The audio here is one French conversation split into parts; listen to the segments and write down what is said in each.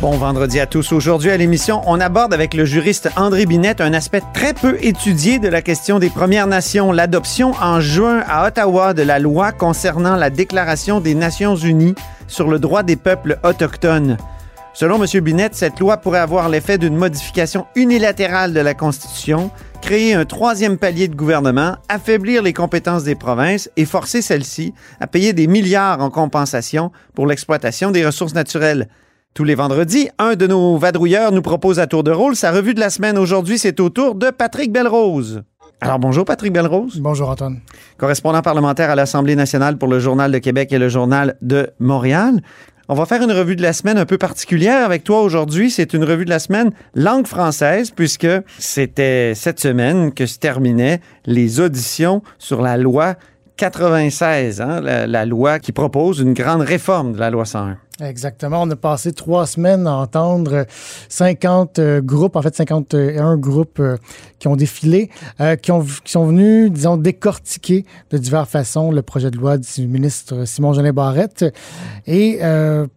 Bon vendredi à tous. Aujourd'hui à l'émission, on aborde avec le juriste André Binette un aspect très peu étudié de la question des Premières Nations, l'adoption en juin à Ottawa de la loi concernant la Déclaration des Nations Unies sur le droit des peuples autochtones. Selon M. Binette, cette loi pourrait avoir l'effet d'une modification unilatérale de la Constitution, créer un troisième palier de gouvernement, affaiblir les compétences des provinces et forcer celles-ci à payer des milliards en compensation pour l'exploitation des ressources naturelles. Tous les vendredis, un de nos vadrouilleurs nous propose à tour de rôle sa revue de la semaine. Aujourd'hui, c'est au tour de Patrick Belrose. Alors bonjour Patrick Belrose. Bonjour Antoine. Correspondant parlementaire à l'Assemblée nationale pour le Journal de Québec et le Journal de Montréal. On va faire une revue de la semaine un peu particulière avec toi aujourd'hui. C'est une revue de la semaine langue française puisque c'était cette semaine que se terminaient les auditions sur la loi 96, hein, la, loi qui propose une grande réforme de la loi 101. Exactement. On a passé trois semaines à entendre 50 euh, groupes, en fait 51 groupes euh, qui ont défilé, euh, qui, ont, qui sont venus, disons, décortiquer de diverses façons le projet de loi du ministre Simon-Jeanin Barrette. Et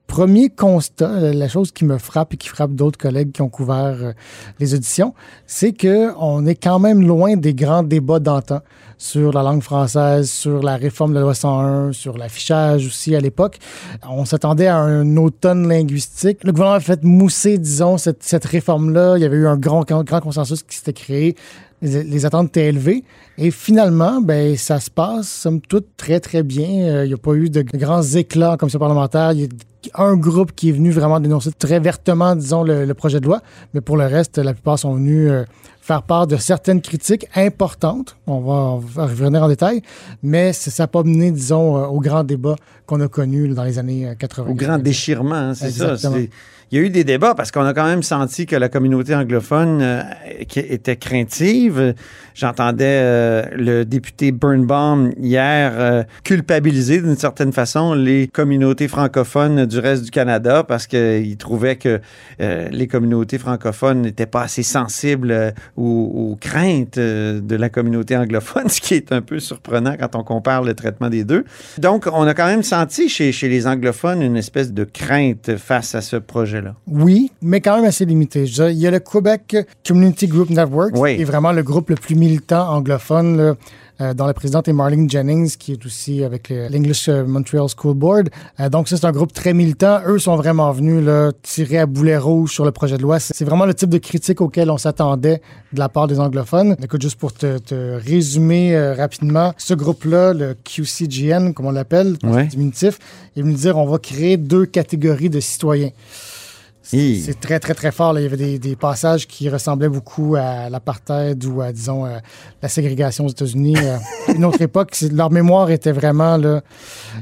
premier constat, la chose qui me frappe et qui frappe d'autres collègues qui ont couvert les auditions, c'est que on est quand même loin des grands débats d'antan sur la langue française, sur la réforme de la loi 101, sur l'affichage aussi à l'époque. On s'attendait à un automne linguistique. Le gouvernement a fait mousser, disons, cette, réforme-là. Il y avait eu un grand, grand consensus qui s'était créé. Les, attentes étaient élevées. Et finalement, ben, ça se passe, somme toute, très, très bien. Euh, il n'y a pas eu de grands éclats en commission parlementaire. Il y a un groupe qui est venu vraiment dénoncer très vertement, disons, le, le projet de loi. Mais pour le reste, la plupart sont venus euh, faire part de certaines critiques importantes. On va, on va revenir en détail, mais ça n'a pas mené, disons, au grand débat qu'on a connu dans les années 80. Au grand déchirement, hein, c'est ça. Il y a eu des débats parce qu'on a quand même senti que la communauté anglophone euh, était craintive. J'entendais euh, le député Birnbaum hier euh, culpabiliser d'une certaine façon les communautés francophones du reste du Canada parce qu'il trouvait que euh, les communautés francophones n'étaient pas assez sensibles aux, aux, craintes de la communauté anglophone, ce qui est un peu surprenant quand on compare le traitement des deux. Donc, on a quand même senti chez, chez les anglophones une espèce de crainte face à ce projet Là. Oui, mais quand même assez limité. Il y a le Quebec Community Group Network, oui. qui est vraiment le groupe le plus militant anglophone, là, euh, dont la présidente est Marlene Jennings, qui est aussi avec l'English Montreal School Board. Euh, donc, ça, c'est un groupe très militant. Eux sont vraiment venus là, tirer à boulet rouge sur le projet de loi. C'est vraiment le type de critique auquel on s'attendait de la part des anglophones. Écoute, juste pour te, te résumer euh, rapidement, ce groupe-là, le QCGN, comme on l'appelle, ouais. diminutif, est venu dire on va créer deux catégories de citoyens. C'est très, très, très fort. Là. Il y avait des, des, passages qui ressemblaient beaucoup à l'apartheid ou à, disons, à la ségrégation aux États-Unis. à une autre époque, leur mémoire était vraiment... Là,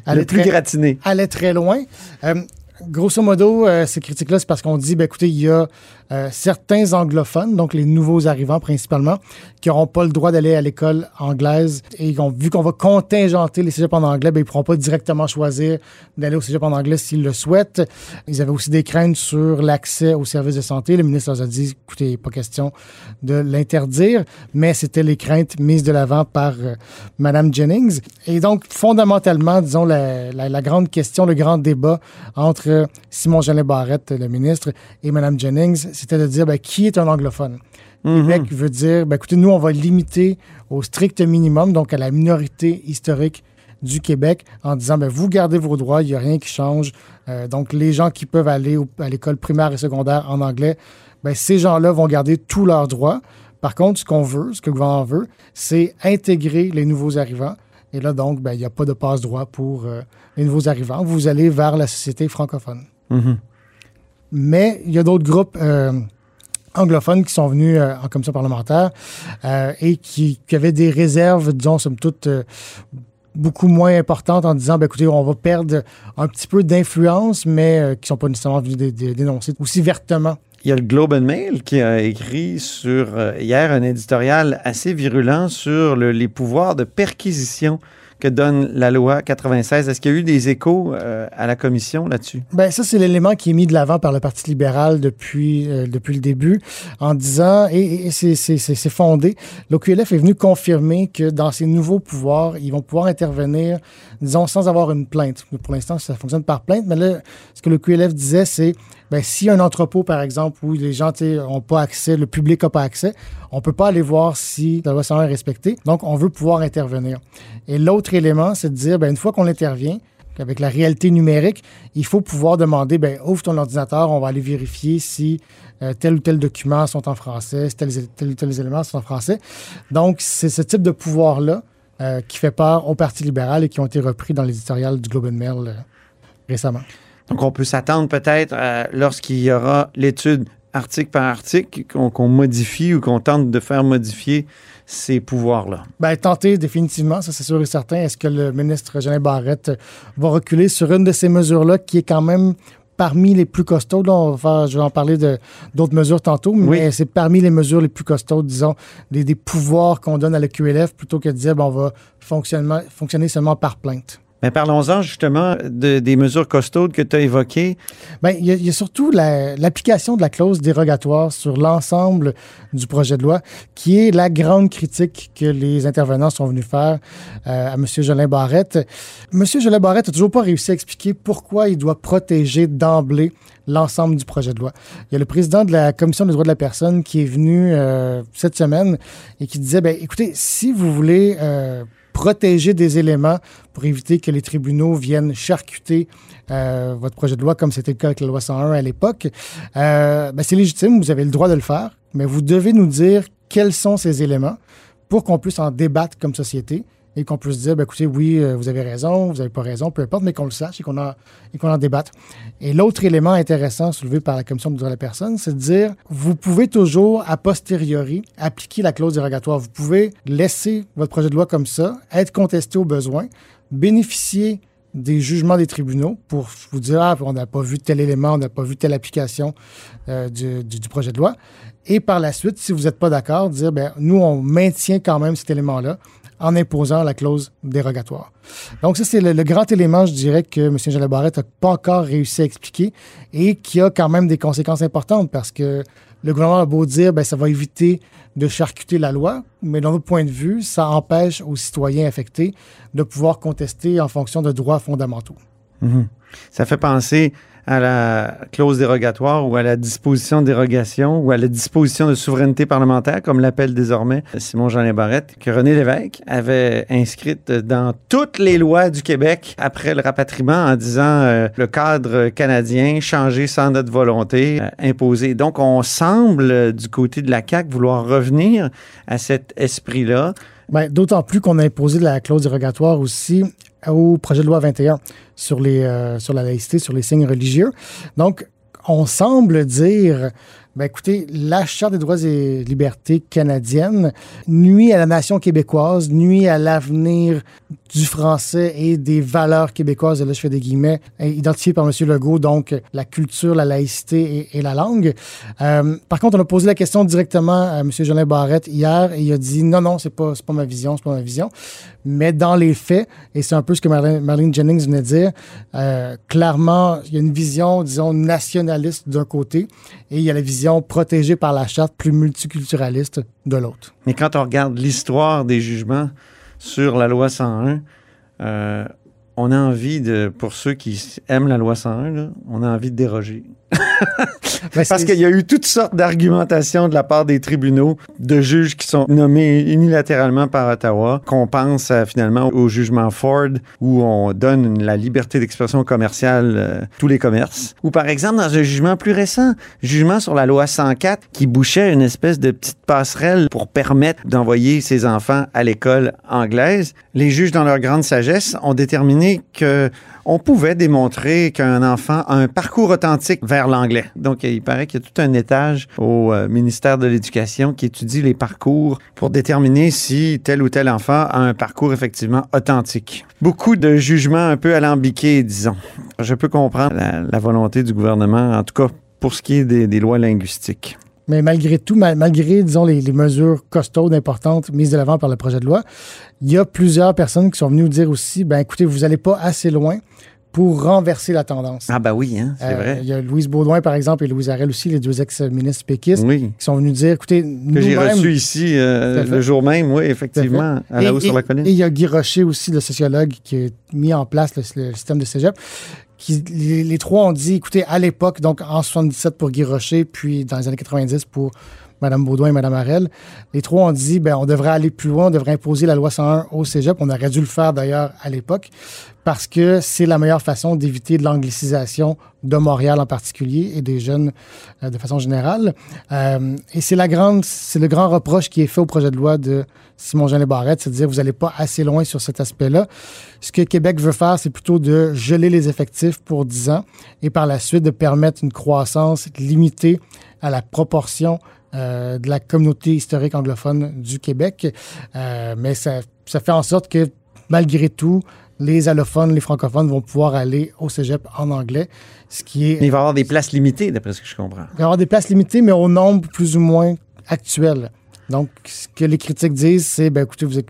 allait plus très, gratiné. Allait très loin. Euh, grosso modo, euh, ces critiques-là, c'est parce qu'on dit, ben, écoutez, il y a euh, certains anglophones, donc les nouveaux arrivants principalement, qui n'auront pas le droit d'aller à l'école anglaise et ont, vu qu'on va contingenter les cégeps en anglais, ben, ils ne pourront pas directement choisir d'aller au cégep en anglais s'ils le souhaitent. Ils avaient aussi des craintes sur l'accès aux services de santé. Le ministre leur a dit, écoutez, pas question de l'interdire, mais c'était les craintes mises de l'avant par euh, Madame Jennings. Et donc, fondamentalement, disons, la, la, la grande question, le grand débat entre Simon-Jeanin Barrette, le ministre, et Madame Jennings, c'était de dire ben, qui est un anglophone? Mhm. Québec mm -hmm. veut dire, ben, écoutez, nous, on va limiter au strict minimum, donc à la minorité historique du Québec, en disant, ben, vous gardez vos droits, il n'y a rien qui change. Euh, donc, les gens qui peuvent aller au, à l'école primaire et secondaire en anglais, ben, ces gens-là vont garder tous leurs droits. Par contre, ce qu'on veut, ce que le gouvernement veut, c'est intégrer les nouveaux arrivants. Et là, donc, ben, il n'y a pas de passe-droit pour euh, les nouveaux arrivants. Vous allez vers la société francophone. Mm -hmm. Mais il y a d'autres groupes euh, anglophones qui sont venus euh, en commission parlementaire euh, et qui, qui, avaient des réserves, disons, somme toute, beaucoup moins importantes en disant, ben, écoutez, on va perdre un petit peu d'influence, mais qui ne sont pas nécessairement venus dé dé dénoncer aussi vertement. Il y a le Globe and Mail qui a écrit sur hier un éditorial assez virulent sur le, les pouvoirs de perquisition que donne la loi 96. Est-ce qu'il y a eu des échos euh, à la commission là-dessus? Ben ça, c'est l'élément qui est mis de l'avant par le Parti libéral depuis, euh, depuis le début, en disant, et, et c'est- fondé, l'OQLF est venu confirmer que dans ces nouveaux pouvoirs, ils vont pouvoir intervenir, disons, sans avoir une plainte. Pour l'instant, ça fonctionne par plainte, mais là, ce que le QLF disait, c'est, ben, s'il un entrepôt, par exemple, où les gens n'ont pas accès, le public n'a pas accès, on peut pas aller voir si la loi 101 est respectée. Donc, on veut pouvoir intervenir. Et l'autre élément, c'est de dire, ben, une fois qu'on intervient, avec la réalité numérique, il faut pouvoir demander, ben, ouvre ton ordinateur, on va aller vérifier si euh, tel ou tel document sont en français, si tel ou tel élément sont en français. Donc, c'est ce type de pouvoir-là euh, qui fait peur au Parti libéral et qui ont été repris dans l'éditorial du Globe and Mail euh, récemment. Donc, on peut s'attendre peut-être euh, lorsqu'il y aura l'étude article par article qu'on qu'on modifie ou qu'on tente de faire modifier ces pouvoirs-là. Ben, tenter définitivement, ça c'est sûr et certain. Est-ce que le ministre Jean Barrette va reculer sur une de ces mesures-là qui est quand même parmi les plus costauds. Là, on va faire- je vais en parler de d'autres mesures tantôt, mais Oui. c'est parmi les mesures les plus costaudes, disons, des, des pouvoirs qu'on donne à la QLF plutôt que de dire ben, on va fonctionner seulement par plainte. Parlons-en justement de- des mesures costaudes que tu as évoquées. Ben, il y, a- surtout la- l'application de la clause dérogatoire sur l'ensemble du projet de loi, qui est la grande critique que les intervenants sont venus faire euh, à M. Jolin Barrette. M. Jolin Barrette n'a toujours pas réussi à expliquer pourquoi il doit protéger d'emblée l'ensemble du projet de loi. Il y a le président de la Commission des droits de la personne qui est venu euh, cette semaine et qui disait, ben, écoutez, si vous voulez euh, protéger des éléments pour éviter que les tribunaux viennent charcuter euh, votre projet de loi, comme c'était le cas avec la loi 101 à l'époque, euh, ben, c'est légitime, vous avez le droit de le faire, mais vous devez nous dire quels sont ces éléments pour qu'on puisse en débattre comme société et qu'on puisse dire, ben, écoutez, oui, euh, vous avez raison, vous n'avez pas raison, peu importe, mais qu'on le sache et qu'on en, débatte. Et l'autre élément intéressant soulevé par la Commission des droits de la personne, c'est de dire, vous pouvez toujours, a posteriori, appliquer la clause dérogatoire. Vous pouvez laisser votre projet de loi comme ça, être contesté au besoin, bénéficier des jugements des tribunaux pour vous dire ah, on n'a pas vu tel élément, on n'a pas vu telle application euh, du, du- du projet de loi. Et par la suite, si vous n'êtes pas d'accord, dire ben, nous, on maintient quand même cet élément-là en imposant la clause dérogatoire. Donc, ça, c'est le, grand élément, je dirais, que M. Jean Barrette n'a pas encore réussi à expliquer et qui a quand même des conséquences importantes parce que le gouvernement a beau dire ben, ça va éviter de charcuter la loi, mais d'un autre point de vue, ça empêche aux citoyens affectés de pouvoir contester en fonction de droits fondamentaux. Mhm. Ça fait penser à la clause dérogatoire ou à la disposition de dérogation ou à la disposition de souveraineté parlementaire, comme l'appelle désormais Simon Jean Barrette, que René Lévesque avait inscrite dans toutes les lois du Québec après le rapatriement en disant euh, le cadre canadien changé sans notre volonté, euh, imposé. Donc, on semble, euh, du côté de la CAQ, vouloir revenir à cet esprit-là. Ben, D'autant plus qu'on a imposé la clause dérogatoire aussi au projet de loi 21 sur, les, euh, sur la laïcité, sur les signes religieux. Donc, on semble dire, ben, écoutez, la Charte des droits et libertés canadienne nuit à la nation québécoise, nuit à l'avenir du français et des valeurs québécoises, et là je fais des guillemets, euh, identifiées par M. Legault, donc la culture, la laïcité et, la langue. Euh, par contre, on a posé la question directement à M. Jolin Barrette hier et il a dit non, non, c'est pas, pas ma vision, c'est pas ma vision. Mais dans les faits, et c'est un peu ce que Marlene, Marlene Jennings venait de dire, euh, clairement, il y a une vision, disons, nationaliste d'un côté et il y a la vision protégée par la charte plus multiculturaliste de l'autre. Mais quand on regarde l'histoire des jugements sur la loi 101, euh, on a envie de, pour ceux qui aiment la loi 101, là, on a envie de déroger. Parce qu'il y a eu toutes sortes d'argumentations de la part des tribunaux, de juges qui sont nommés unilatéralement par Ottawa, qu'on pense euh, finalement au jugement Ford, où on donne la liberté d'expression commerciale euh, tous les commerces. Ou par exemple, dans un jugement plus récent, jugement sur la loi 104, qui bouchait une espèce de petite passerelle pour permettre d'envoyer ses enfants à l'école anglaise, les juges, dans leur grande sagesse, ont déterminé que on pouvait démontrer qu'un enfant a un parcours authentique vers l'anglais. Donc, il paraît qu'il y a tout un étage au euh, ministère de l'Éducation qui étudie les parcours pour déterminer si tel ou tel enfant a un parcours effectivement authentique. Beaucoup de jugements un peu alambiqués, disons. Je peux comprendre la, volonté du gouvernement, en tout cas pour ce qui est des lois linguistiques. Mais malgré tout, mal- malgré, disons, les, les mesures costaudes, importantes mises de l'avant par le projet de loi, il y a plusieurs personnes qui sont venues nous dire aussi, ben écoutez, vous n'allez pas assez loin pour renverser la tendance. Ah, ben oui, hein, c'est Euh, vrai. Il y a Louise Baudouin, par exemple, et Louise Arel aussi, les deux ex-ministres péquistes, Oui. qui sont venus dire, écoutez, Que j'ai reçu ici euh, le jour même, oui, effectivement, à la Et- haut sur la colline. Et il y a Guy Rocher aussi, le sociologue, qui a mis en place le, le système de cégep. Qui, les, les trois ont dit, écoutez, à l'époque, donc en 77 pour Guy Rocher, puis dans les années 90 pour Mme Baudouin et Mme Harel, les trois ont dit, ben, on devrait aller plus loin, on devrait imposer la loi 101 au cégep. On aurait dû le faire d'ailleurs à l'époque, parce que c'est la meilleure façon d'éviter de l'anglicisation de Montréal en particulier et des jeunes euh, de façon générale. Euh, et c'est le grand reproche qui est fait au projet de loi de Simon Jean Barrette, c'est de dire vous n'allez pas assez loin sur cet aspect-là. Ce que Québec veut faire, c'est plutôt de geler les effectifs pour 10 ans et par la suite de permettre une croissance limitée à la proportion euh, de la communauté historique anglophone du Québec. Euh, mais ça, ça fait en sorte que malgré tout, les allophones, les francophones vont pouvoir aller au cégep en anglais, ce qui est Mais il va y avoir des places limitées, d'après ce que je comprends. il va y avoir des places limitées, mais au nombre plus ou moins actuel. Donc, ce que les critiques disent, c'est, ben, écoutez, vous,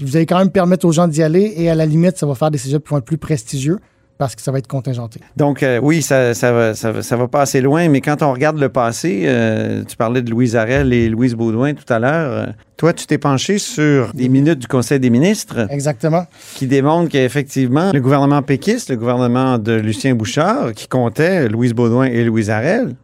vous allez quand même permettre aux gens d'y aller et à la limite, ça va faire des cégeps qui vont être plus prestigieux parce que ça va être contingenté. Donc, euh, oui, ça, ça, va, ça, va, ça va pas assez loin, mais quand on regarde le passé, euh, tu parlais de Louise Arel et Louise Baudouin tout à l'heure. euh, toi, tu t'es penché sur des minutes du Conseil des ministres Exactement. qui démontrent qu'effectivement, le gouvernement péquiste, le gouvernement de Lucien Bouchard, qui comptait Louise Baudouin et Louise Arel,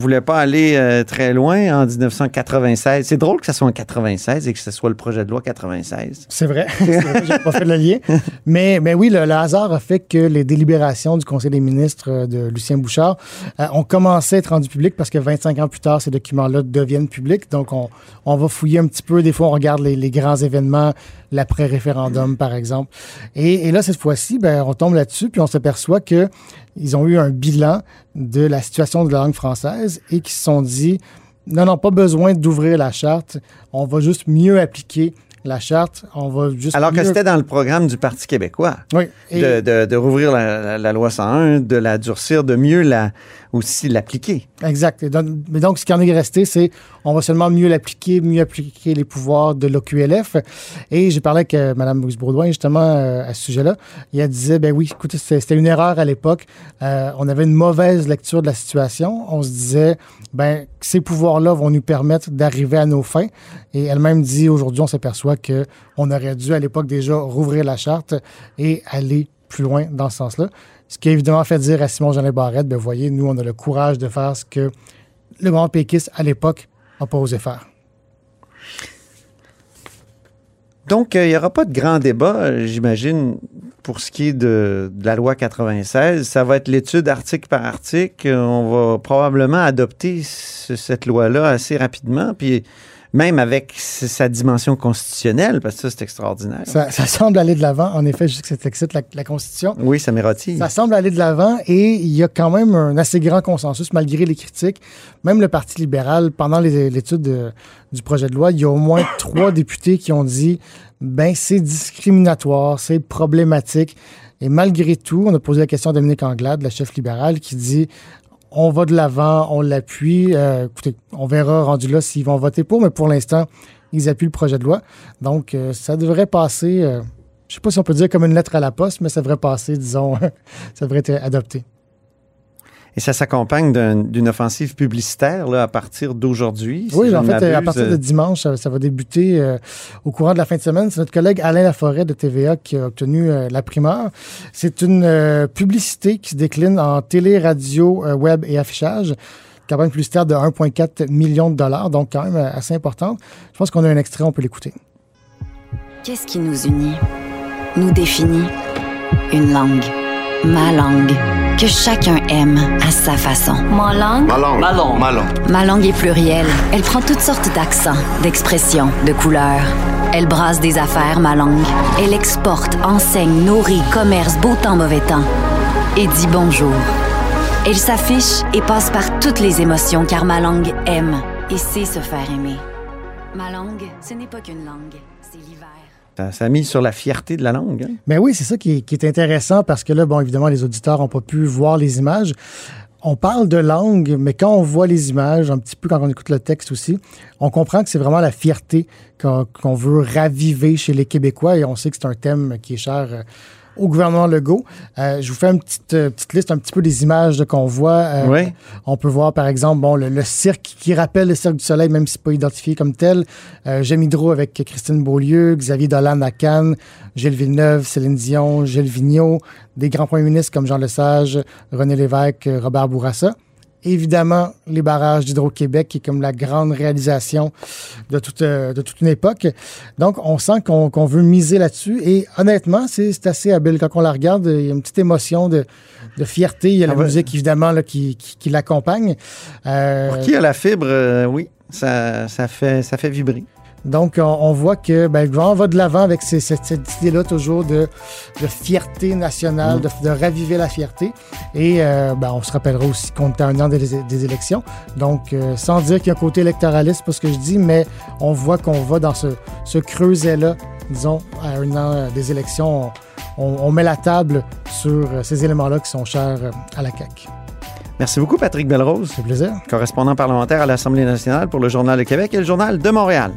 voulait pas aller euh, très loin en 1996. C'est drôle que ça soit en 96 et que ce soit le projet de loi 96. C'est vrai. Vrai, j'ai pas fait le lien. Mais, mais oui, le, le hasard a fait que les délibérations du Conseil des ministres euh, de Lucien Bouchard euh, ont commencé à être rendues publiques parce que 25 ans plus tard, ces documents-là deviennent publics. Donc, on, on va fouiller un petit peu. Des fois, on regarde les, les grands événements, l'après-référendum, par exemple. Et, et là, cette fois-ci, ben, on tombe là-dessus, puis on s'aperçoit que ils ont eu un bilan de la situation de la langue française et qui se sont dit non, non, pas besoin d'ouvrir la charte. On va juste mieux appliquer la charte. On va juste. Alors que c'était dans le programme du Parti québécois. Oui. Et- de, de, de rouvrir la, la- la loi 101, de la durcir, de mieux la, aussi l'appliquer. Exact. Et donc- mais donc, ce qui en est resté, c'est on va seulement mieux l'appliquer, mieux appliquer les pouvoirs de l'OQLF. Et j'ai parlé avec euh, Mme Louise Baudouin, justement, euh, à ce sujet-là. Et elle disait, ben oui, écoutez, c'était c'était une erreur à l'époque. Euh, on avait une mauvaise lecture de la situation. On se disait, ben ces pouvoirs-là vont nous permettre d'arriver à nos fins. Et elle-même dit, aujourd'hui, on s'aperçoit que on aurait dû, à l'époque, déjà rouvrir la charte et aller plus loin dans ce sens-là. Ce qui a évidemment fait dire à Simon Jeanin Barrette, ben voyez, nous, on a le courage de faire ce que le grand péquiste, à l'époque, n'a pas osé faire. Donc, euh, il n'y aura pas de grand débat, euh, j'imagine, pour ce qui est de, la loi 96. Ça va être l'étude article par article. On va probablement adopter ce- cette loi-là assez rapidement, puis même avec sa dimension constitutionnelle, parce que ça, c'est extraordinaire. Ça, ça semble aller de l'avant. En effet, je sais que ça excite la, la Constitution. Oui, ça m'érotille. Ça semble aller de l'avant et il y a quand même un assez grand consensus malgré les critiques. Même le Parti libéral, pendant l'étude de- du projet de loi, il y a au moins trois députés qui ont dit ben c'est discriminatoire, c'est problématique. Et malgré tout, on a posé la question à Dominique Anglade, la chef libérale, qui dit on va de l'avant, on l'appuie. Euh, écoutez, on verra rendu là s'ils vont voter pour, mais pour l'instant, ils appuient le projet de loi. Donc, euh, ça devrait passer. euh, je sais pas si on peut dire comme une lettre à la poste, mais ça devrait passer, disons, ça devrait être adopté. Et ça s'accompagne d'un- d'une offensive publicitaire là, à partir d'aujourd'hui. si oui, en fait, à m'abuse. partir de dimanche, ça, ça va débuter euh, au courant de la fin de semaine. C'est notre collègue Alain Laforêt de TVA qui a obtenu euh, la primeur. C'est une euh, publicité qui se décline en télé, radio, euh, web et affichage. Campagne publicitaire de 1,4 million de dollars, donc quand même euh, assez importante. Je pense qu'on a un extrait, on peut l'écouter. Qu'est-ce qui nous unit, nous définit? Une langue, ma langue, que chacun aime à sa façon. Ma langue, Ma langue. Ma langue. Ma langue. ma langue est plurielle. Elle prend toutes sortes d'accents, d'expressions, de couleurs. Elle brasse des affaires, ma langue. Elle exporte, enseigne, nourrit, commerce, beau temps, mauvais temps. Et dit bonjour. Elle s'affiche et passe par toutes les émotions car ma langue aime et sait se faire aimer. Ma langue, ce n'est pas qu'une langue, c'est l'hiver. Ça, a mis sur la fierté de la langue. hein? Mais oui, c'est ça qui est, intéressant parce que là, bon, évidemment, les auditeurs n'ont pas pu voir les images. on parle de langue, mais quand on voit les images, un petit peu quand on écoute le texte aussi, on comprend que c'est vraiment la fierté qu'on qu'on veut raviver chez les Québécois et on sait que c'est un thème qui est cher euh, au gouvernement Legault. Euh, je vous fais une petite, euh, petite liste un petit peu des images de qu'on voit. Euh, Oui. On peut voir, par exemple, bon, le, le cirque qui rappelle le Cirque du Soleil, même si pas identifié comme tel. Euh, J'aime Hydro avec Christine Beaulieu, Xavier Dolan à Cannes, Gilles Villeneuve, Céline Dion, Gilles Vigneault, des grands premiers ministres comme Jean Lesage, René Lévesque, Robert Bourassa. Évidemment, les barrages d'Hydro-Québec, qui est comme la grande réalisation de toute, euh, de toute une époque. Donc, on sent qu'on veut miser là-dessus. Et honnêtement, c'est assez habile. Quand on la regarde, il y a une petite émotion de, de fierté. Il y a la Ah musique, évidemment, là, qui, qui, qui l'accompagne. Euh, Pour qui a la fibre, euh, oui, ça, ça, fait, ça fait vibrer. donc, on, on voit que ben, le gouvernement va de l'avant avec ces- cette, cette idée-là toujours de, de fierté nationale, de, de raviver la fierté. Et euh, ben, on se rappellera aussi qu'on est à un an des, des élections. Donc, euh, sans dire qu'il y a un côté électoraliste, pas ce que je dis, mais on voit qu'on va dans ce, ce creuset-là, disons, à un an euh, des élections. On, on met la table sur ces éléments-là qui sont chers à la CAQ. Merci beaucoup, Patrick Belrose, C'est plaisir. correspondant parlementaire à l'Assemblée nationale pour le Journal de Québec et le Journal de Montréal.